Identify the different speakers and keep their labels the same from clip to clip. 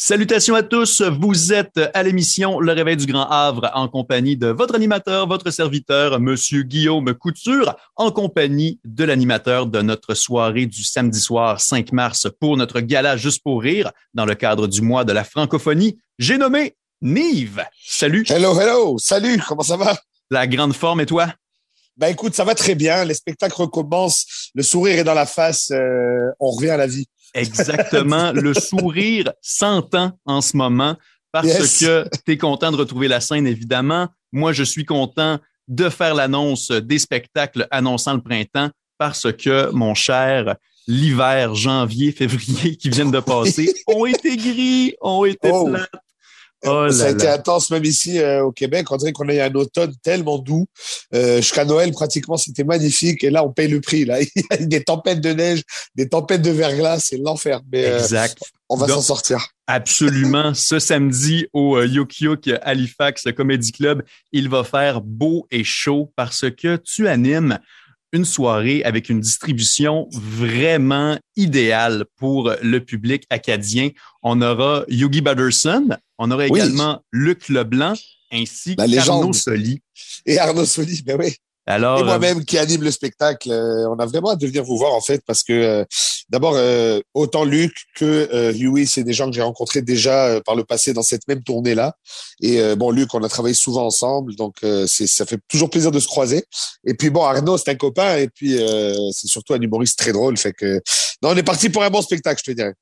Speaker 1: Salutations à tous, vous êtes à l'émission Le Réveil du Grand Havre en compagnie de votre animateur, votre serviteur, Monsieur Guillaume Couture, en compagnie de l'animateur de notre soirée du samedi soir 5 mars pour notre gala Juste pour rire dans le cadre du mois de la francophonie. J'ai nommé Nive. Salut.
Speaker 2: Hello, hello. Salut, comment ça va?
Speaker 1: La grande forme et toi?
Speaker 2: Ben écoute, ça va très bien. Les spectacles recommencent. Le sourire est dans la face. Euh, on revient à la vie.
Speaker 1: Exactement. le sourire s'entend en ce moment parce que tu es content de retrouver la scène, évidemment. Moi, je suis content de faire l'annonce des spectacles annonçant le printemps parce que, mon cher, l'hiver, janvier, février qui viennent de passer ont été gris, ont été oh. plates.
Speaker 2: Oh ça a été intense même ici euh, au Québec. On dirait qu'on a eu un automne tellement doux. Euh, jusqu'à Noël, pratiquement, c'était magnifique. Et là, on paye le prix. Là, il y a des tempêtes de neige, des tempêtes de verglas, c'est l'enfer. Mais euh,
Speaker 1: exact.
Speaker 2: on va s'en sortir.
Speaker 1: Absolument. Ce samedi au Yuk Halifax Comedy Club, il va faire beau et chaud parce que tu animes une soirée avec une distribution vraiment idéale pour le public acadien. On aura Yogi Batterson, on aura également Luc Leblanc ainsi qu'Arnaud Soli.
Speaker 2: Et Arnaud Soli, ben oui. Alors, et moi-même qui anime le spectacle, euh, on a vraiment hâte de venir vous voir en fait parce que euh, d'abord euh, autant Luc que Huey, c'est des gens que j'ai rencontrés déjà par le passé dans cette même tournée là. Et bon Luc, on a travaillé souvent ensemble, donc c'est ça fait toujours plaisir de se croiser. Et puis bon Arnaud, c'est un copain et puis c'est surtout un humoriste très drôle, fait que non, on est parti pour un bon spectacle, je te dirais.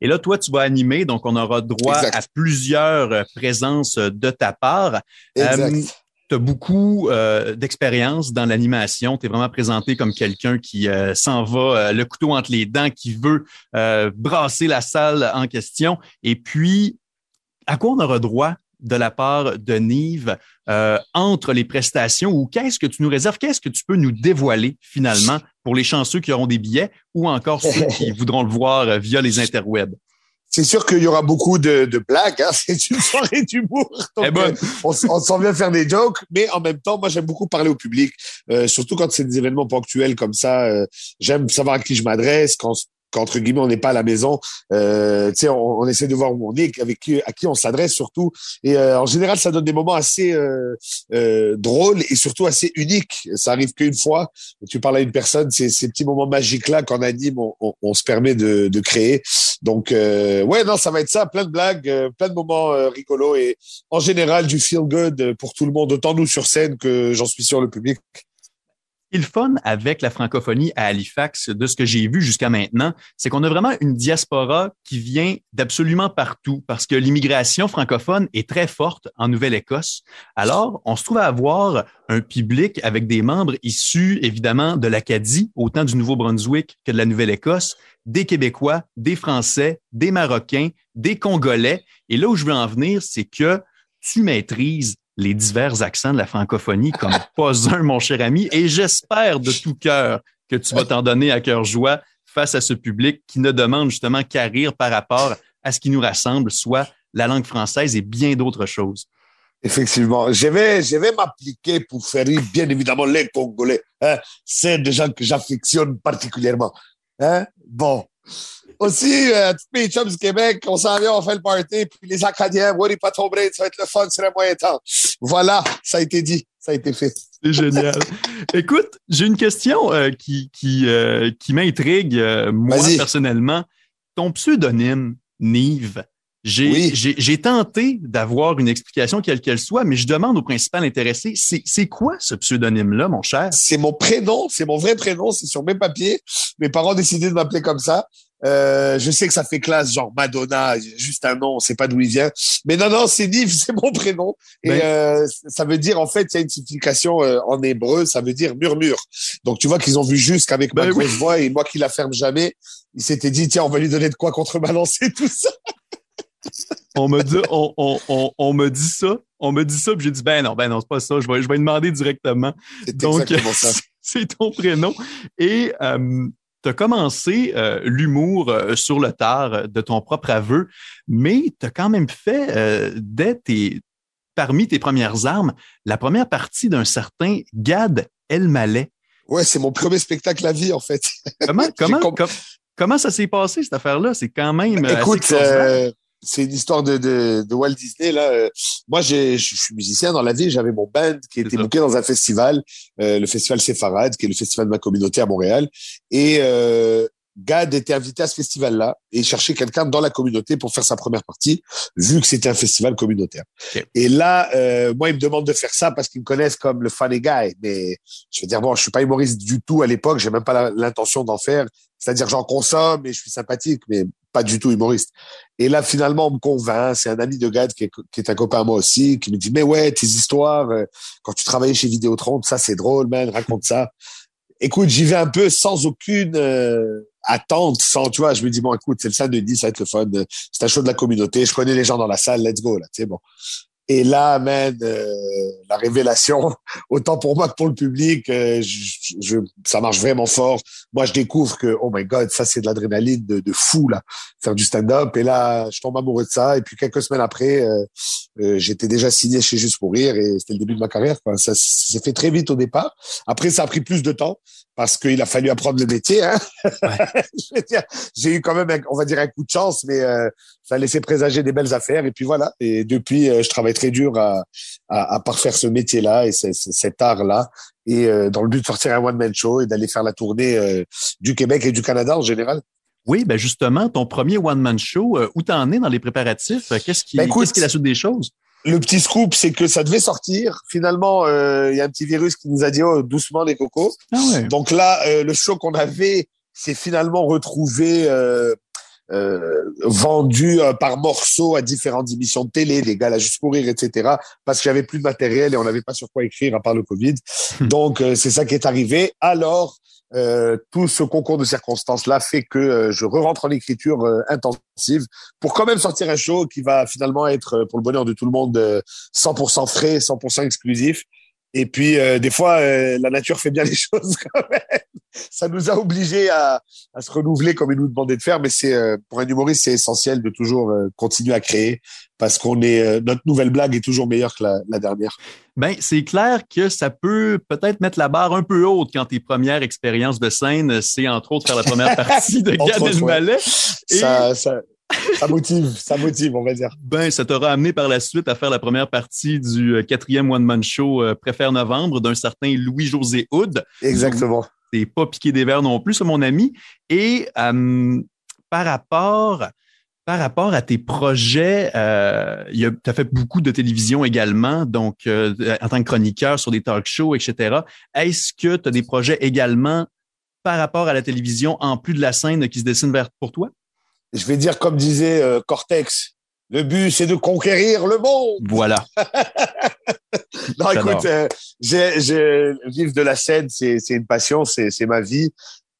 Speaker 1: Et là, toi, tu vas animer, donc on aura droit à plusieurs présences de ta part.
Speaker 2: Exact
Speaker 1: tu as beaucoup euh, d'expérience dans l'animation. Tu es vraiment présenté comme quelqu'un qui euh, s'en va euh, le couteau entre les dents, qui veut brasser la salle en question. Et puis, à quoi on aura droit de la part de Nive entre les prestations? Ou qu'est-ce que tu nous réserves? Qu'est-ce que tu peux nous dévoiler finalement pour les chanceux qui auront des billets ou encore ceux qui voudront le voir via les interwebs?
Speaker 2: C'est sûr qu'il y aura beaucoup de, de blagues. Hein. C'est une soirée d'humour. Eh ben. euh, on, on s'en vient faire des jokes, mais en même temps, moi, j'aime beaucoup parler au public, euh, surtout quand c'est des événements ponctuels comme ça. Euh, j'aime savoir à qui je m'adresse, quand qu'entre guillemets on n'est pas à la maison. Euh, tu sais, on, on, essaie de voir où on est, avec qui, à qui on s'adresse surtout. Et euh, en général, ça donne des moments assez euh, euh, drôles et surtout assez uniques. Ça arrive qu'une fois. Tu parles à une personne, c'est ces petits moments magiques là qu'en anime, on, on, se permet de, de créer. Donc euh, ouais, non, ça va être ça, plein de blagues, euh, plein de moments rigolos et en général du feel good pour tout le monde, autant nous sur scène que j'en suis sûr le public
Speaker 1: le fun avec la francophonie à Halifax, de ce que j'ai vu jusqu'à maintenant, c'est qu'on a vraiment une diaspora qui vient d'absolument partout parce que l'immigration francophone est très forte en Nouvelle-Écosse. Alors, on se trouve à avoir un public avec des membres issus évidemment de l'Acadie, autant du Nouveau-Brunswick que de la Nouvelle-Écosse, des Québécois, des Français, des Marocains, des Congolais. Et là où je veux en venir, c'est que tu maîtrises les divers accents de la francophonie comme pas un, mon cher ami, et j'espère de tout cœur que tu vas t'en donner à cœur joie face à ce public qui ne demande justement qu'à rire par rapport à ce qui nous rassemble, soit la langue française et bien d'autres choses.
Speaker 2: Effectivement, je vais, je vais m'appliquer pour faire rire, bien évidemment, les Congolais. Hein? C'est des gens que j'affectionne particulièrement. Hein? Bon, aussi, euh, toutes mes chums du Québec, on s'en vient, on fait le party, puis les Acadiens, Woody tomber, ça va être le fun, c'est le moyen temps. Voilà, ça a été dit, ça a été fait.
Speaker 1: C'est génial. Écoute, j'ai une question euh, qui, qui, euh, qui m'intrigue, euh, moi, personnellement. Ton pseudonyme, Nive, j'ai tenté d'avoir une explication quelle qu'elle soit, mais je demande au principal intéressé, c'est quoi ce pseudonyme-là, mon cher?
Speaker 2: C'est mon prénom, c'est mon vrai prénom, c'est sur mes papiers. Mes parents ont décidé de m'appeler comme ça. Euh, je sais que ça fait classe, genre Madonna, juste un nom, on sait pas d'où il vient. Mais non, non, c'est Niv, c'est mon prénom. Et ben. euh, ça veut dire, en fait, il y a une signification euh, en hébreu, ça veut dire murmure. Donc tu vois qu'ils ont vu juste qu'avec ma ben grosse voix et moi qui la ferme jamais, ils s'étaient dit, tiens, on va lui donner de quoi contrebalancer tout ça.
Speaker 1: On me dit, on, on, on, me dit ça, on me dit ça, puis j'ai dit, ben non, ben non, c'est pas ça, je vais, je vais demander directement. Donc, c'est ton prénom. Et euh, tu as commencé euh, l'humour euh, sur le tard euh, de ton propre aveu, mais tu as quand même fait, dès tes, parmi tes premières armes, la première partie d'un certain Gad Elmaleh.
Speaker 2: Ouais, c'est mon premier spectacle à vie, en fait.
Speaker 1: Comment, comment, comment ça s'est passé, cette affaire-là? C'est quand même.
Speaker 2: écoute, c'est une histoire de, de, de, Walt Disney. Là, euh, moi, je suis musicien dans la vie. J'avais mon band qui était booké dans un festival, euh, le festival Sepharad, qui est le festival de ma communauté à Montréal. Et euh, Gad était invité à ce festival-là et cherchait quelqu'un dans la communauté pour faire sa première partie, vu que c'était un festival communautaire. Et là, euh, moi, ils me demandent de faire ça parce qu'ils me connaissent comme le funny guy. Mais je veux dire, bon, je suis pas humoriste du tout à l'époque. J'ai même pas l'intention d'en faire. C'est-à-dire, j'en consomme et je suis sympathique, mais pas du tout humoriste. Et là, finalement, on me convainc. C'est un ami de Gad qui est, qui est, un copain à moi aussi, qui me dit, mais ouais, tes histoires, euh, quand tu travaillais chez Vidéotron, ça, c'est drôle, man, raconte ça. Écoute, j'y vais un peu sans aucune euh, attente, sans, tu vois, je me dis, bon, écoute, c'est le samedi, ça va être le fun. C'est un show de la communauté. Je connais les gens dans la salle, let's go, là, tu sais, bon. Et là, man, euh, la révélation, autant pour moi que pour le public, euh, ça marche vraiment fort. Moi, je découvre que, oh my God, ça, c'est de l'adrénaline de, de, fou, là, faire du stand-up. Et là, je tombe amoureux de ça. Et puis, quelques semaines après, euh, j'étais déjà signé chez Juste pour Rire et c'était le début de ma carrière. Ça s'est fait très vite au départ. Après, ça a pris plus de temps parce qu'il a fallu apprendre le métier. Hein. Ouais. j'ai eu quand même, on va dire, un coup de chance, mais ça a laissé présager des belles affaires. Et puis voilà. Et depuis, je travaille très dur à, à, à parfaire ce métier-là et cet art-là. Et euh, dans le but de sortir un one-man show et d'aller faire la tournée euh, du Québec et du Canada en général.
Speaker 1: Oui, ben justement, ton premier one-man show, euh, où t'en es dans les préparatifs? Qu'est-ce qui, ben qu'est-ce qui est la suite des choses?
Speaker 2: Le petit scoop, c'est que ça devait sortir. Finalement, il y a un petit virus qui nous a dit oh, doucement les cocos. Ah ouais. Donc là, le show qu'on avait s'est finalement retrouvé euh, vendu euh, par morceaux à différentes émissions de télé, les gars là juste pour rire, etc. Parce que j'avais plus de matériel et on n'avait pas sur quoi écrire à part le Covid. Donc euh, c'est ça qui est arrivé. Alors euh, tout ce concours de circonstances-là fait que je re-rentre en écriture intensive pour quand même sortir un show qui va finalement être, pour le bonheur de tout le monde, 100% frais, 100% exclusif. Et puis, des fois, la nature fait bien les choses quand même ça nous a obligés à, à, se renouveler comme il nous demandait de faire. Mais c'est euh, pour un humoriste, c'est essentiel de toujours euh, continuer à créer parce qu'on est euh, notre nouvelle blague est toujours meilleure que la, la dernière.
Speaker 1: Ben c'est clair que ça peut peut-être mettre la barre un peu haute quand tes premières expériences de scène, c'est entre autres faire la première partie de Gad Elmaleh.
Speaker 2: Et... Ça, ça, ça motive, ça motive, on va dire.
Speaker 1: Ben, ça t'aura amené par la suite à faire la première partie du quatrième One Man Show Préfère Novembre d'un certain Louis-José Houd.
Speaker 2: Exactement
Speaker 1: t'es pas piqué des verres non plus, mon ami. Et euh, par rapport par rapport à tes projets, euh, tu as fait beaucoup de télévision également, donc euh, en tant que chroniqueur sur des talk shows, etc. Est-ce que tu as des projets également par rapport à la télévision, en plus de la scène qui se dessine vers pour toi?
Speaker 2: Je vais dire comme disait euh, Cortex, le but c'est de conquérir le monde.
Speaker 1: Voilà.
Speaker 2: non, écoute, euh, j'ai, j'ai, vivre de la scène, c'est, c'est une passion, c'est, c'est ma vie.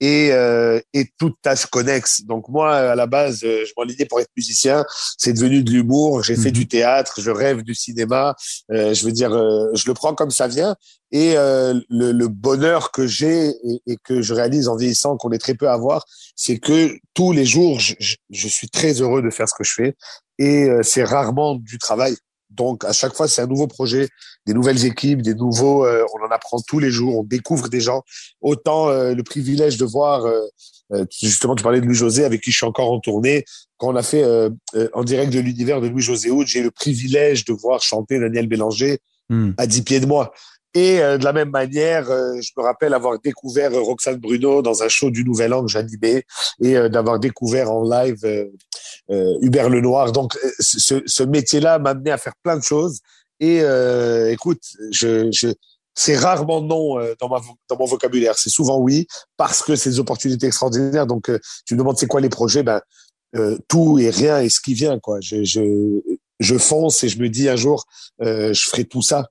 Speaker 2: Et, euh, et toute tâche connexe. Donc moi, à la base, euh, je m'enlignais pour être musicien. C'est devenu de l'humour. J'ai fait mhm. du théâtre. Je rêve du cinéma. Euh, je veux dire, euh, je le prends comme ça vient. Et euh, le, le, bonheur que j'ai et, et, que je réalise en vieillissant, qu'on est très peu à voir, c'est que tous les jours, je, je, je, suis très heureux de faire ce que je fais. Et c'est rarement du travail. Donc à chaque fois, c'est un nouveau projet, des nouvelles équipes, des nouveaux. Euh, on en apprend tous les jours, on découvre des gens. Autant euh, le privilège de voir, euh, justement, tu parlais de Louis José, avec qui je suis encore en tournée. Quand on a fait en direct de l'univers de Louis José Houd, j'ai le privilège de voir chanter Daniel Bélanger hmm. à dix pieds de moi. Et de la même manière, je me rappelle avoir découvert Roxane Bruno dans un show du Nouvel An que j'animais et d'avoir découvert en live euh, Hubert Lenoir. Donc, euh, ce, métier-là m'a amené à faire plein de choses. Et euh, écoute, je, c'est rarement non dans, mon vocabulaire. C'est souvent oui parce que c'est des opportunités extraordinaires. Donc, tu me demandes c'est quoi les projets Ben tout et rien et ce qui vient quoi. Je, je fonce et je me dis un jour je ferai tout ça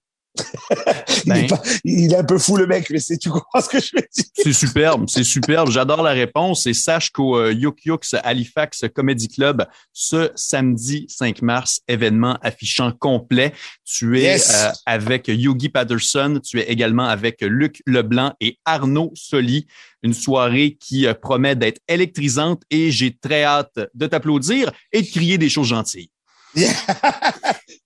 Speaker 2: il, est ben. il, est un peu fou le mec, mais c'est tu comprends ce que je veux dire?
Speaker 1: C'est superbe, c'est superbe. J'adore la réponse. Et sache qu'au euh, Yuk Yuk's Halifax Comedy Club, ce samedi 5 mars, événement affichant complet. Tu es euh, avec Yogi Patterson, tu es également avec Luc Leblanc et Arnaud Soli. Une soirée qui euh, promet d'être électrisante et j'ai très hâte de t'applaudir et de crier des choses gentilles.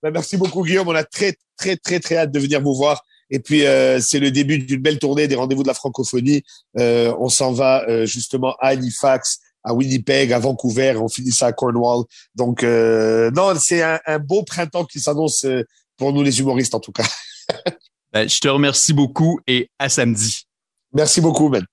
Speaker 2: Ben, merci beaucoup, Guillaume. On a très, très, très, très hâte de venir vous voir. Et puis, euh, c'est le début d'une belle tournée des rendez-vous de la francophonie. Euh, on s'en va euh, justement à Halifax à Winnipeg, à Vancouver, on finit ça à Cornwall. Donc, euh, non, c'est un, un, beau printemps qui s'annonce euh, pour nous les humoristes en tout cas.
Speaker 1: ben, je te remercie beaucoup et à samedi.
Speaker 2: Merci beaucoup, Ben.